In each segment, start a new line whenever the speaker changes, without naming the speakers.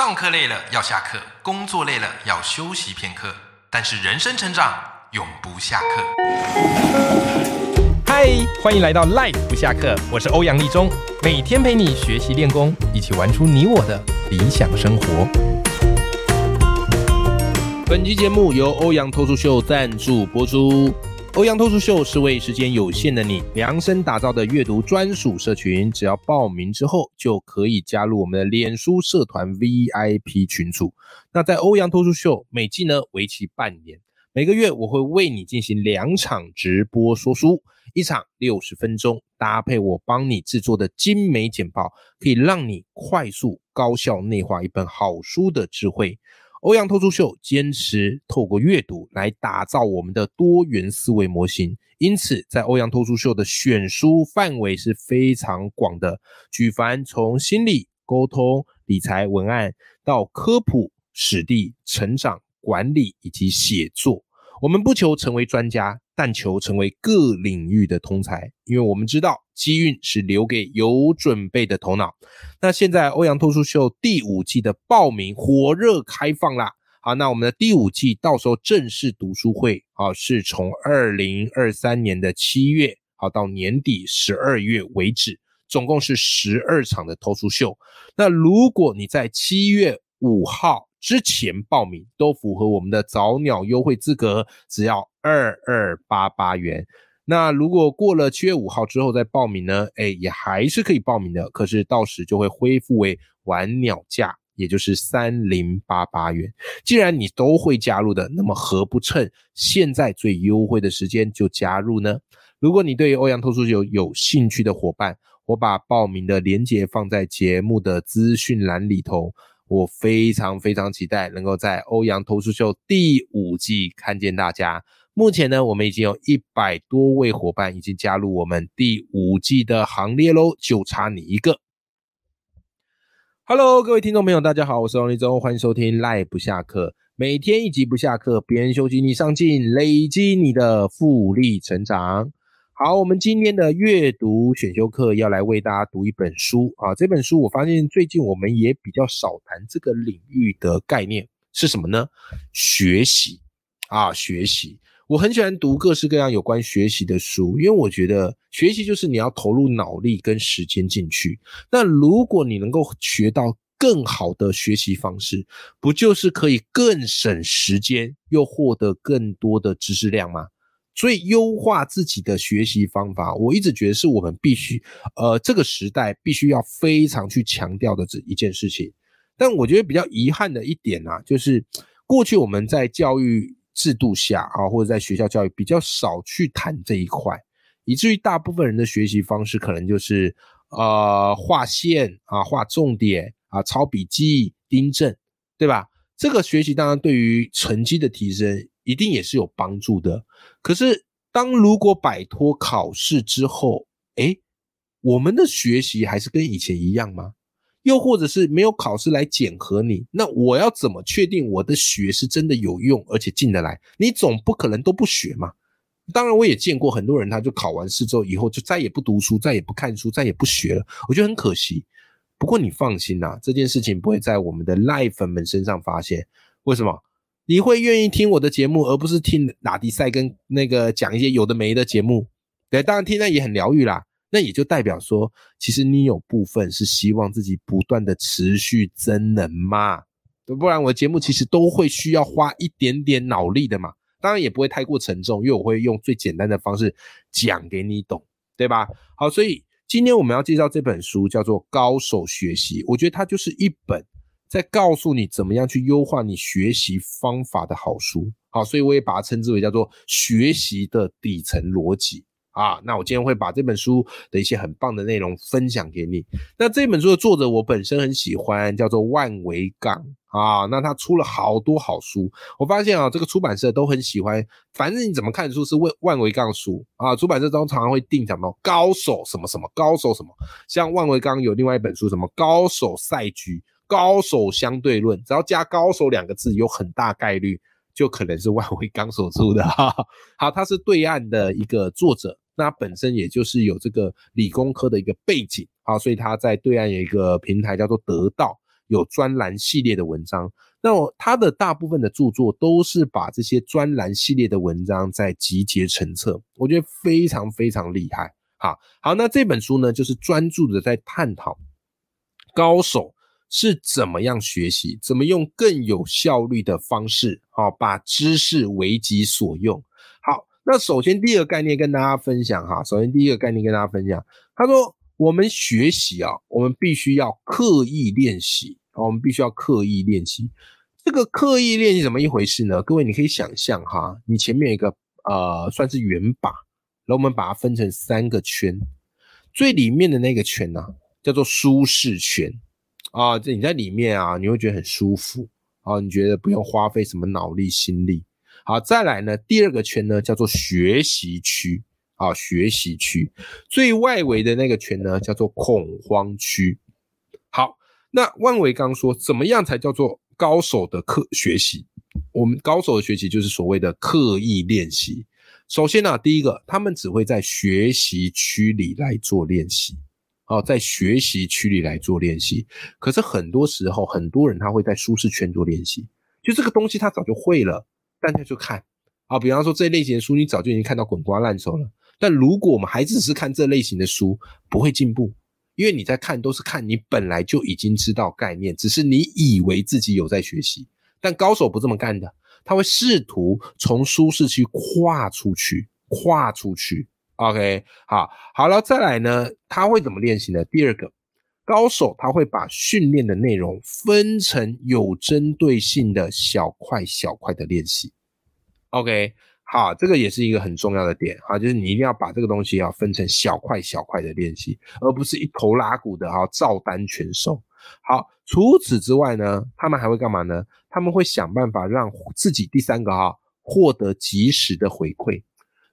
上课累了要下课，工作累了要休息片刻，但是人生成长永不下课。嗨，欢迎来到 Life 不下课，我是欧阳立中，每天陪你学习练功，一起玩出你我的理想生活。
本期节目由欧阳脱书秀赞助播出。欧阳脱书秀是为时间有限的你量身打造的阅读专属社群，只要报名之后就可以加入我们的脸书社团 VIP 群组。那在欧阳脱书秀每季呢为期半年，每个月我会为你进行两场直播说书，一场六十分钟，搭配我帮你制作的精美简报，可以让你快速高效内化一本好书的智慧。欧阳脱书秀坚持透过阅读来打造我们的多元思维模型，因此在欧阳脱书秀的选书范围是非常广的，举凡从心理、沟通、理财、文案到科普、史地、成长、管理以及写作，我们不求成为专家。但求成为各领域的通才，因为我们知道机运是留给有准备的头脑。那现在欧阳脱书秀第五季的报名火热开放啦！好，那我们的第五季到时候正式读书会啊，是从二零二三年的七月好到年底十二月为止，总共是十二场的脱书秀。那如果你在七月五号之前报名，都符合我们的早鸟优惠资格，只要。二二八八元，那如果过了七月五号之后再报名呢？哎，也还是可以报名的，可是到时就会恢复为晚鸟价，也就是三零八八元。既然你都会加入的，那么何不趁现在最优惠的时间就加入呢？如果你对欧阳脱书秀有兴趣的伙伴，我把报名的链接放在节目的资讯栏里头。我非常非常期待能够在欧阳脱书秀第五季看见大家。目前呢，我们已经有一百多位伙伴已经加入我们第五季的行列喽，就差你一个。Hello，各位听众朋友，大家好，我是王立忠，欢迎收听赖不下课，每天一集不下课，别人休息你上进，累积你的复利成长。好，我们今天的阅读选修课要来为大家读一本书啊，这本书我发现最近我们也比较少谈这个领域的概念是什么呢？学习啊，学习。我很喜欢读各式各样有关学习的书，因为我觉得学习就是你要投入脑力跟时间进去。那如果你能够学到更好的学习方式，不就是可以更省时间，又获得更多的知识量吗？所以优化自己的学习方法，我一直觉得是我们必须，呃，这个时代必须要非常去强调的这一件事情。但我觉得比较遗憾的一点啊，就是过去我们在教育。制度下啊，或者在学校教育比较少去谈这一块，以至于大部分人的学习方式可能就是呃画线啊、画重点啊、抄笔记、订正，对吧？这个学习当然对于成绩的提升一定也是有帮助的。可是当如果摆脱考试之后，哎，我们的学习还是跟以前一样吗？又或者是没有考试来检核你，那我要怎么确定我的学是真的有用，而且进得来？你总不可能都不学嘛。当然，我也见过很多人，他就考完试之后，以后就再也不读书，再也不看书，再也不学了。我觉得很可惜。不过你放心啦，这件事情不会在我们的赖粉们身上发现。为什么？你会愿意听我的节目，而不是听拉迪赛跟那个讲一些有的没的节目？对，当然听那也很疗愈啦。那也就代表说，其实你有部分是希望自己不断的持续增能嘛，不然我的节目其实都会需要花一点点脑力的嘛，当然也不会太过沉重，因为我会用最简单的方式讲给你懂，对吧？好，所以今天我们要介绍这本书叫做《高手学习》，我觉得它就是一本在告诉你怎么样去优化你学习方法的好书。好，所以我也把它称之为叫做学习的底层逻辑。啊，那我今天会把这本书的一些很棒的内容分享给你。那这本书的作者我本身很喜欢，叫做万维刚啊。那他出了好多好书，我发现啊，这个出版社都很喜欢。反正你怎么看书是万万维刚书啊，出版社中常常会定讲到高手什么什么高手什么，像万维刚有另外一本书什么高手赛局、高手相对论，只要加高手两个字，有很大概率就可能是万维刚所出的 哈。好，他是对岸的一个作者。那本身也就是有这个理工科的一个背景啊，所以他在对岸有一个平台叫做得到，有专栏系列的文章。那我他的大部分的著作都是把这些专栏系列的文章在集结成册，我觉得非常非常厉害。好，好，那这本书呢，就是专注的在探讨高手是怎么样学习，怎么用更有效率的方式，好，把知识为己所用。那首先第一个概念跟大家分享哈，首先第一个概念跟大家分享，他说我们学习啊，我们必须要刻意练习。我们必须要刻意练习，这个刻意练习怎么一回事呢？各位，你可以想象哈，你前面有一个呃，算是圆靶，然后我们把它分成三个圈，最里面的那个圈呢，叫做舒适圈啊，这你在里面啊，你会觉得很舒服啊，你觉得不用花费什么脑力心力。好，再来呢，第二个圈呢，叫做学习区啊，学习区，最外围的那个圈呢，叫做恐慌区。好。那万维刚说，怎么样才叫做高手的课学习？我们高手的学习就是所谓的刻意练习。首先呢，第一个，他们只会在学习区里来做练习，哦，在学习区里来做练习。可是很多时候，很多人他会在舒适圈做练习，就这个东西他早就会了，但他就看啊。比方说这类型的书，你早就已经看到滚瓜烂熟了。但如果我们还只是看这类型的书，不会进步。因为你在看都是看你本来就已经知道概念，只是你以为自己有在学习，但高手不这么干的，他会试图从舒适区跨出去，跨出去。OK，好，好了，再来呢，他会怎么练习呢？第二个，高手他会把训练的内容分成有针对性的小块小块的练习。OK。好，这个也是一个很重要的点啊，就是你一定要把这个东西要分成小块小块的练习，而不是一头拉骨的哈照单全收。好，除此之外呢，他们还会干嘛呢？他们会想办法让自己第三个哈获得及时的回馈。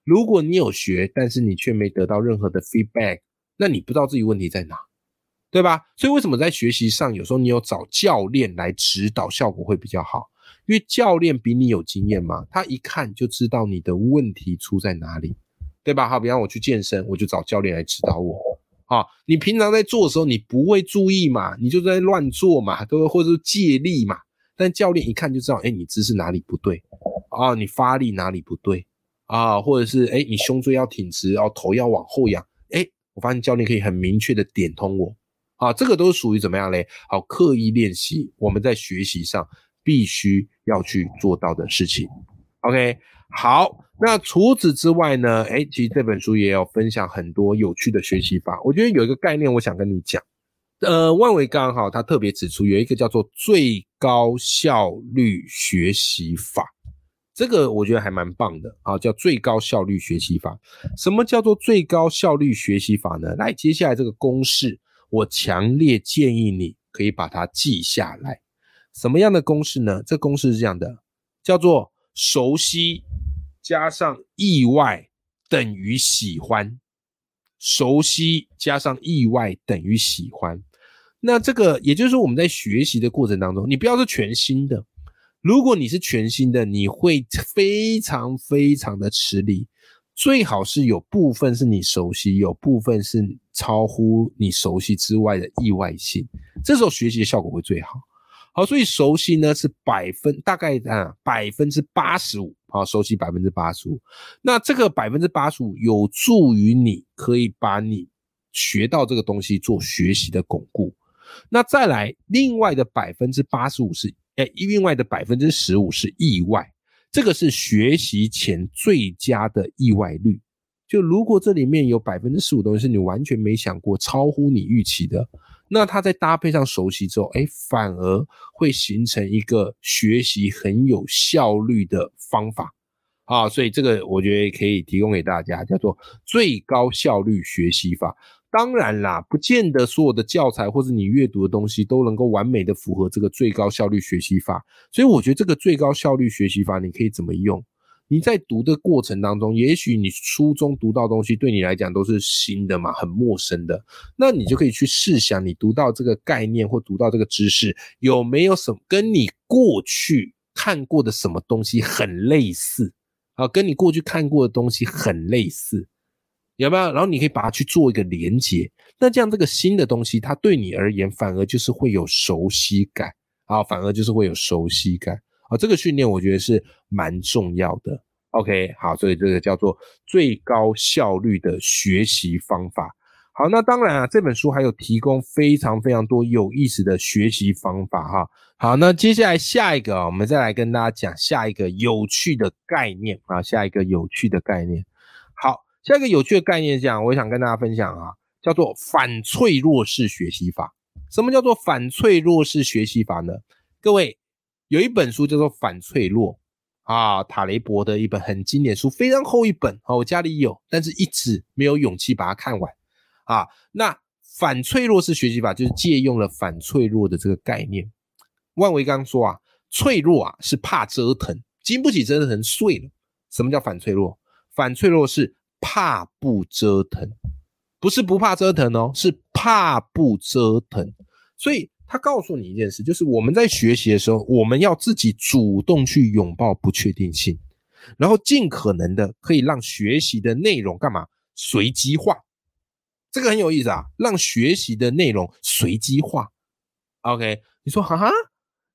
如果你有学，但是你却没得到任何的 feedback，那你不知道自己问题在哪，对吧？所以为什么在学习上有时候你有找教练来指导，效果会比较好？因为教练比你有经验嘛，他一看就知道你的问题出在哪里，对吧？好，比方我去健身，我就找教练来指导我。啊，你平常在做的时候，你不会注意嘛，你就在乱做嘛，对不？或者是借力嘛。但教练一看就知道，哎，你姿势哪里不对啊？你发力哪里不对啊？或者是哎，你胸椎要挺直，然后头要往后仰。哎，我发现教练可以很明确的点通我。啊，这个都是属于怎么样嘞？好，刻意练习，我们在学习上。必须要去做到的事情。OK，好，那除此之外呢？哎，其实这本书也有分享很多有趣的学习法。我觉得有一个概念，我想跟你讲。呃，万维刚好他特别指出有一个叫做最高效率学习法，这个我觉得还蛮棒的啊，叫最高效率学习法。什么叫做最高效率学习法呢？来，接下来这个公式，我强烈建议你可以把它记下来。什么样的公式呢？这公式是这样的，叫做熟悉加上意外等于喜欢。熟悉加上意外等于喜欢。那这个也就是说，我们在学习的过程当中，你不要是全新的。如果你是全新的，你会非常非常的吃力。最好是有部分是你熟悉，有部分是超乎你熟悉之外的意外性。这时候学习的效果会最好。好，所以熟悉呢是百分大概啊百分之八十五，好，熟悉百分之八十五。那这个百分之八十五有助于你可以把你学到这个东西做学习的巩固。那再来，另外的百分之八十五是哎，另外的百分之十五是意外，这个是学习前最佳的意外率。就如果这里面有百分之十五东西是你完全没想过，超乎你预期的。那它在搭配上熟悉之后，哎，反而会形成一个学习很有效率的方法啊，所以这个我觉得可以提供给大家，叫做最高效率学习法。当然啦，不见得所有的教材或者你阅读的东西都能够完美的符合这个最高效率学习法，所以我觉得这个最高效率学习法你可以怎么用？你在读的过程当中，也许你书中读到东西对你来讲都是新的嘛，很陌生的，那你就可以去试想，你读到这个概念或读到这个知识，有没有什么跟你过去看过的什么东西很类似啊？跟你过去看过的东西很类似，有没有？然后你可以把它去做一个连接，那这样这个新的东西，它对你而言反而就是会有熟悉感啊，反而就是会有熟悉感啊。这个训练我觉得是蛮重要的。OK，好，所以这个叫做最高效率的学习方法。好，那当然啊，这本书还有提供非常非常多有意思的学习方法哈。好，那接下来下一个啊，我们再来跟大家讲下一个有趣的概念啊，下一个有趣的概念。好。下一个有趣的概念讲，我想跟大家分享啊，叫做反脆弱式学习法。什么叫做反脆弱式学习法呢？各位有一本书叫做《反脆弱》啊，塔雷伯的一本很经典书，非常厚一本啊，我家里有，但是一直没有勇气把它看完啊。那反脆弱式学习法就是借用了反脆弱的这个概念。万维刚说啊，脆弱啊是怕折腾，经不起折腾碎了。什么叫反脆弱？反脆弱是。怕不折腾，不是不怕折腾哦，是怕不折腾。所以他告诉你一件事，就是我们在学习的时候，我们要自己主动去拥抱不确定性，然后尽可能的可以让学习的内容干嘛随机化。这个很有意思啊，让学习的内容随机化。OK，你说哈哈，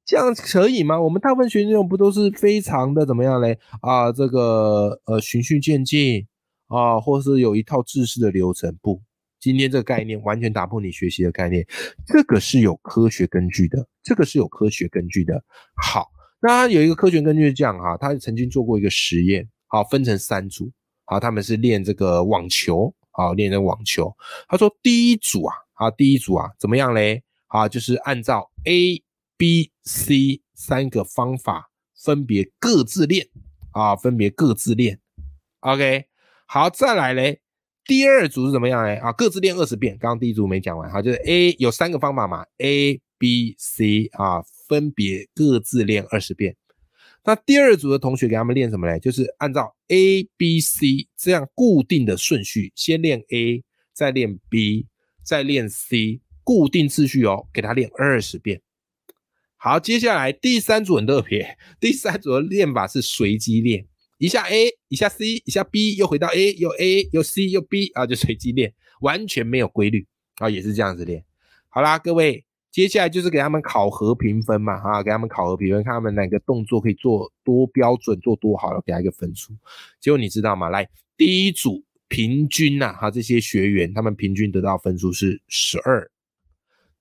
这样可以吗？我们大部分学习内容不都是非常的怎么样嘞？啊，这个呃循序渐进。啊，或是有一套制式的流程，不，今天这个概念完全打破你学习的概念，这个是有科学根据的，这个是有科学根据的。好，那有一个科学根据是这样哈，他曾经做过一个实验，好，分成三组，好，他们是练这个网球，好，练这网球。他说第一组啊，好，第一组啊，怎么样嘞？好，就是按照 A、B、C 三个方法分别各自练，啊，分别各自练，OK。好，再来嘞。第二组是怎么样嘞？啊，各自练二十遍。刚刚第一组没讲完，好，就是 A 有三个方法嘛，A、B、C 啊，分别各自练二十遍。那第二组的同学给他们练什么嘞？就是按照 A、B、C 这样固定的顺序，先练 A，再练 B，再练 C，固定次序哦，给他练二十遍。好，接下来第三组很特别，第三组的练法是随机练。一下 A，一下 C，一下 B，又回到 A，又 A，又 C，又 B 啊，就随机练，完全没有规律啊，也是这样子练。好啦，各位，接下来就是给他们考核评分嘛，啊，给他们考核评分，看他们哪个动作可以做多标准，做多好了，给他一个分数。结果你知道吗？来，第一组平均呐，哈，这些学员他们平均得到分数是十二，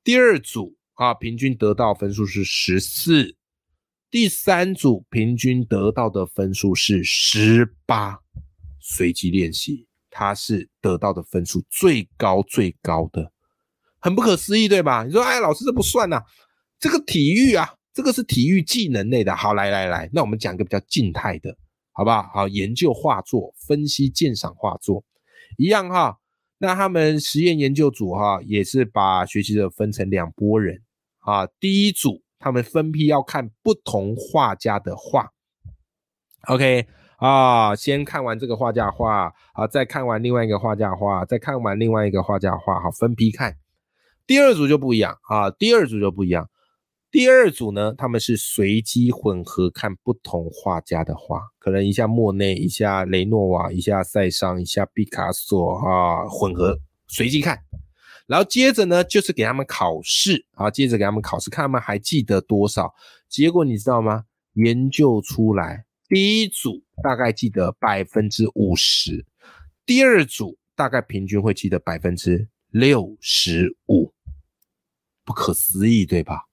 第二组啊，平均得到分数是十四。第三组平均得到的分数是十八，随机练习，它是得到的分数最高最高的，很不可思议，对吧？你说，哎，老师这不算呐，这个体育啊，这个是体育技能类的。好，来来来，那我们讲一个比较静态的，好不好？好，研究画作，分析鉴赏画作，一样哈。那他们实验研究组哈，也是把学习者分成两拨人啊，第一组。他们分批要看不同画家的画，OK 啊，先看完这个画家画啊，再看完另外一个画家画，再看完另外一个画家画，好，分批看。第二组就不一样啊，第二组就不一样。第二组呢，他们是随机混合看不同画家的画，可能一下莫内，一下雷诺瓦，一下塞尚，一下毕卡索啊，混合随机看。然后接着呢，就是给他们考试啊，接着给他们考试，看他们还记得多少。结果你知道吗？研究出来，第一组大概记得百分之五十，第二组大概平均会记得百分之六十五。不可思议，对吧？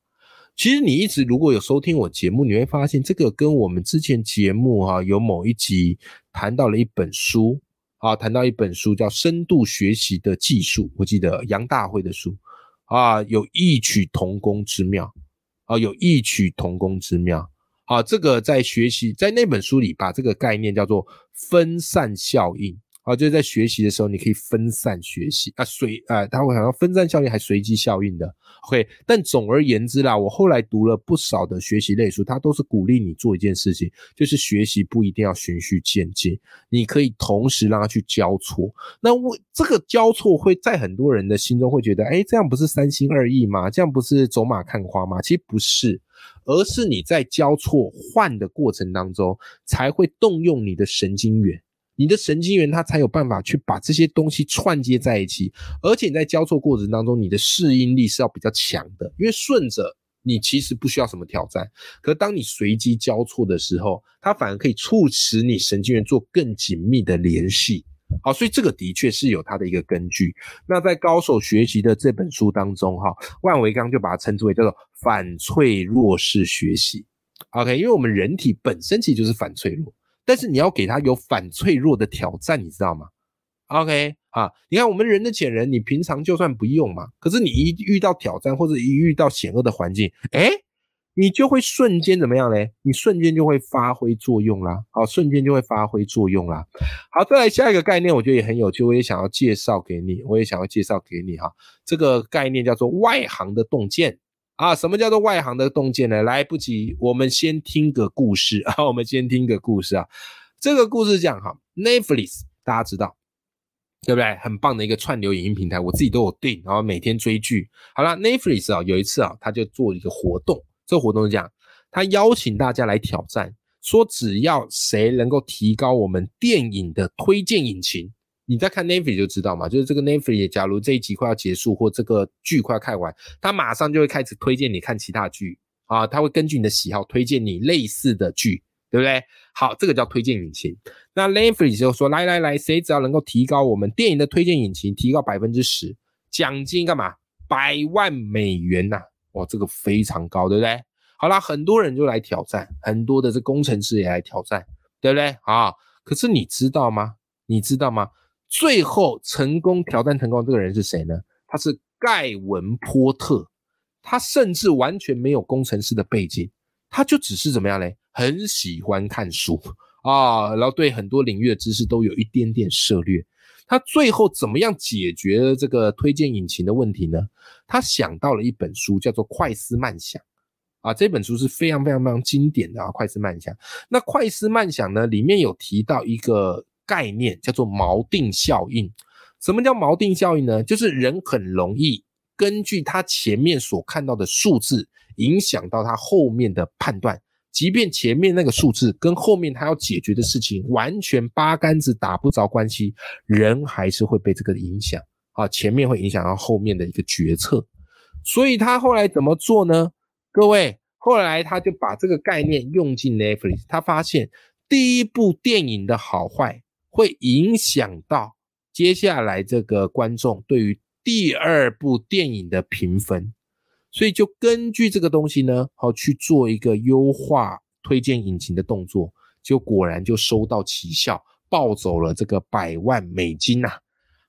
其实你一直如果有收听我节目，你会发现这个跟我们之前节目哈有某一集谈到了一本书。啊，谈到一本书叫《深度学习的技术》，我记得杨大辉的书啊，有异曲同工之妙啊，有异曲同工之妙。好，这个在学习在那本书里把这个概念叫做分散效应。啊，就是在学习的时候，你可以分散学习啊，随啊，他会想到分散效应还随机效应的，OK。但总而言之啦，我后来读了不少的学习类书，它都是鼓励你做一件事情，就是学习不一定要循序渐进，你可以同时让它去交错。那我这个交错会在很多人的心中会觉得，哎，这样不是三心二意吗？这样不是走马看花吗？其实不是，而是你在交错换的过程当中，才会动用你的神经元。你的神经元它才有办法去把这些东西串接在一起，而且你在交错过程当中，你的适应力是要比较强的，因为顺着你其实不需要什么挑战，可当你随机交错的时候，它反而可以促使你神经元做更紧密的联系。好，所以这个的确是有它的一个根据。那在高手学习的这本书当中，哈，万维刚就把它称之为叫做反脆弱式学习。OK，因为我们人体本身其实就是反脆弱。但是你要给他有反脆弱的挑战，你知道吗？OK 啊，你看我们人的潜能，你平常就算不用嘛，可是你一遇到挑战或者一遇到险恶的环境，哎，你就会瞬间怎么样嘞？你瞬间就会发挥作用啦，好，瞬间就会发挥作用啦。好，再来下一个概念，我觉得也很有趣，我也想要介绍给你，我也想要介绍给你哈。这个概念叫做外行的洞见。啊，什么叫做外行的洞见呢？来不及，我们先听个故事啊，我们先听个故事啊。这个故事讲哈，Netflix 大家知道对不对？很棒的一个串流影音平台，我自己都有订，然后每天追剧。好了，Netflix 啊，有一次啊，他就做一个活动，这个活动是这样，他邀请大家来挑战，说只要谁能够提高我们电影的推荐引擎。你在看 n e t f l i 就知道嘛，就是这个 n e t f l i 假如这一集快要结束或这个剧快要看完，它马上就会开始推荐你看其他剧啊，它会根据你的喜好推荐你类似的剧，对不对？好，这个叫推荐引擎。那 n e t f l i 就说来来来，谁只要能够提高我们电影的推荐引擎，提高百分之十，奖金干嘛？百万美元呐！哇，这个非常高，对不对？好啦，很多人就来挑战，很多的这工程师也来挑战，对不对？啊，可是你知道吗？你知道吗？最后成功挑战成功这个人是谁呢？他是盖文波特，他甚至完全没有工程师的背景，他就只是怎么样嘞？很喜欢看书啊，然后对很多领域的知识都有一点点涉略。他最后怎么样解决这个推荐引擎的问题呢？他想到了一本书，叫做《快思慢想》啊，这本书是非常非常非常经典的啊，《快思慢想》。那《快思慢想》呢，里面有提到一个。概念叫做锚定效应。什么叫锚定效应呢？就是人很容易根据他前面所看到的数字，影响到他后面的判断。即便前面那个数字跟后面他要解决的事情完全八竿子打不着关系，人还是会被这个影响啊。前面会影响到后面的一个决策。所以他后来怎么做呢？各位，后来他就把这个概念用进 Netflix，他发现第一部电影的好坏。会影响到接下来这个观众对于第二部电影的评分，所以就根据这个东西呢，好去做一个优化推荐引擎的动作，就果然就收到奇效，抱走了这个百万美金呐！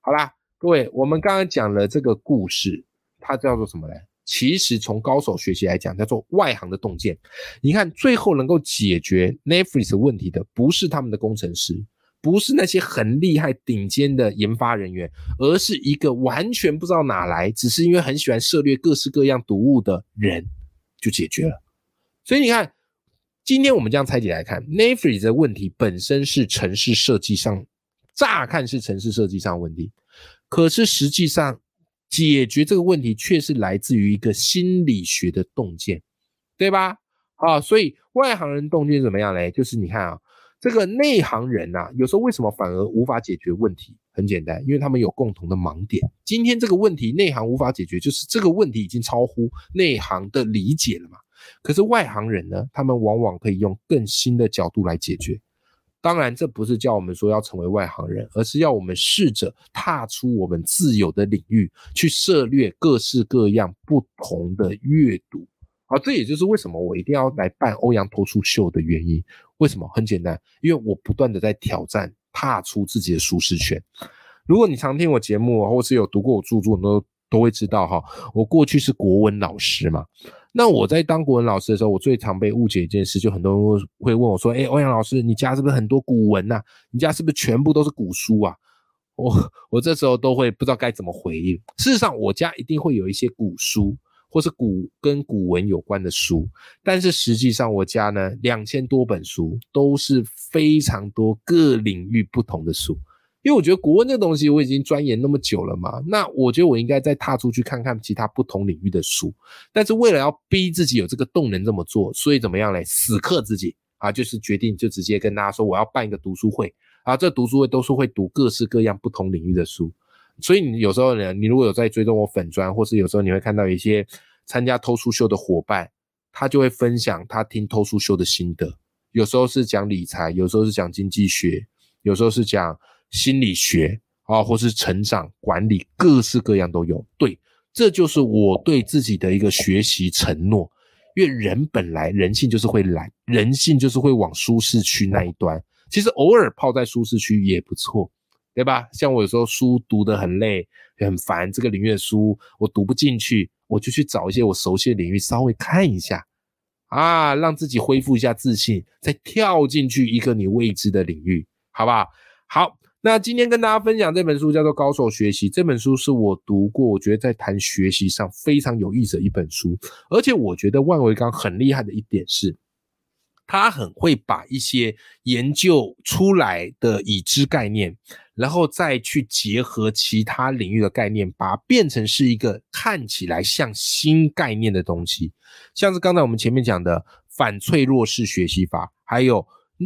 好啦，各位，我们刚刚讲了这个故事，它叫做什么呢？其实从高手学习来讲，叫做外行的洞见。你看，最后能够解决 Netflix 问题的，不是他们的工程师。不是那些很厉害、顶尖的研发人员，而是一个完全不知道哪来，只是因为很喜欢涉猎各式各样读物的人就解决了。所以你看，今天我们这样拆解来看，Netflix 的问题本身是城市设计上，乍看是城市设计上问题，可是实际上解决这个问题却是来自于一个心理学的洞见，对吧？啊，所以外行人洞见怎么样嘞？就是你看啊。这个内行人呐，有时候为什么反而无法解决问题？很简单，因为他们有共同的盲点。今天这个问题内行无法解决，就是这个问题已经超乎内行的理解了嘛。可是外行人呢，他们往往可以用更新的角度来解决。当然，这不是叫我们说要成为外行人，而是要我们试着踏出我们自有的领域，去涉猎各式各样不同的阅读。啊，这也就是为什么我一定要来办欧阳脱出秀的原因。为什么？很简单，因为我不断的在挑战，踏出自己的舒适圈。如果你常听我节目，或是有读过我著作，都都会知道哈。我过去是国文老师嘛，那我在当国文老师的时候，我最常被误解一件事，就很多人会问我说：“哎，欧阳老师，你家是不是很多古文呐？你家是不是全部都是古书啊？”我我这时候都会不知道该怎么回应。事实上，我家一定会有一些古书。或是古跟古文有关的书，但是实际上我家呢两千多本书都是非常多各领域不同的书，因为我觉得国文这东西我已经钻研那么久了嘛，那我觉得我应该再踏出去看看其他不同领域的书，但是为了要逼自己有这个动能这么做，所以怎么样嘞？死克自己啊，就是决定就直接跟大家说我要办一个读书会，啊，这读书会都是会读各式各样不同领域的书，所以你有时候呢，你如果有在追踪我粉砖，或是有时候你会看到一些参加偷书秀的伙伴，他就会分享他听偷书秀的心得，有时候是讲理财，有时候是讲经济学，有时候是讲心理学啊，或是成长管理，各式各样都有。对，这就是我对自己的一个学习承诺。因为人本来人性就是会懒，人性就是会往舒适区那一端。其实偶尔泡在舒适区也不错，对吧？像我有时候书读得很累、很烦，这个领域的书我读不进去，我就去找一些我熟悉的领域稍微看一下，啊，让自己恢复一下自信，再跳进去一个你未知的领域，好不好？好。那今天跟大家分享这本书叫做《高手学习》，这本书是我读过，我觉得在谈学习上非常有意思的一本书。而且我觉得万维刚很厉害的一点是，他很会把一些研究出来的已知概念，然后再去结合其他领域的概念，把它变成是一个看起来像新概念的东西。像是刚才我们前面讲的反脆弱式学习法，还有。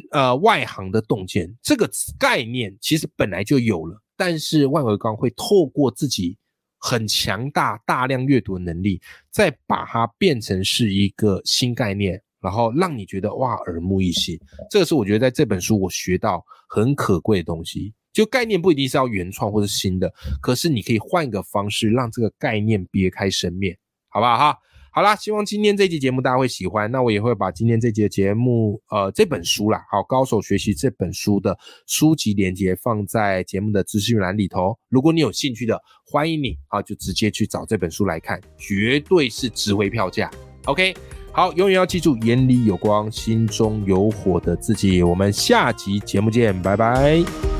呃，外行的洞见这个概念其实本来就有了，但是万维刚会透过自己很强大、大量阅读的能力，再把它变成是一个新概念，然后让你觉得哇，耳目一新。这个是我觉得在这本书我学到很可贵的东西。就概念不一定是要原创或者新的，可是你可以换一个方式，让这个概念别开生面，好不好哈？好啦，希望今天这期节目大家会喜欢。那我也会把今天这节节目，呃，这本书啦，好，高手学习这本书的书籍链接放在节目的资讯栏里头。如果你有兴趣的，欢迎你啊，就直接去找这本书来看，绝对是值回票价。OK，好，永远要记住，眼里有光，心中有火的自己。我们下集节目见，拜拜。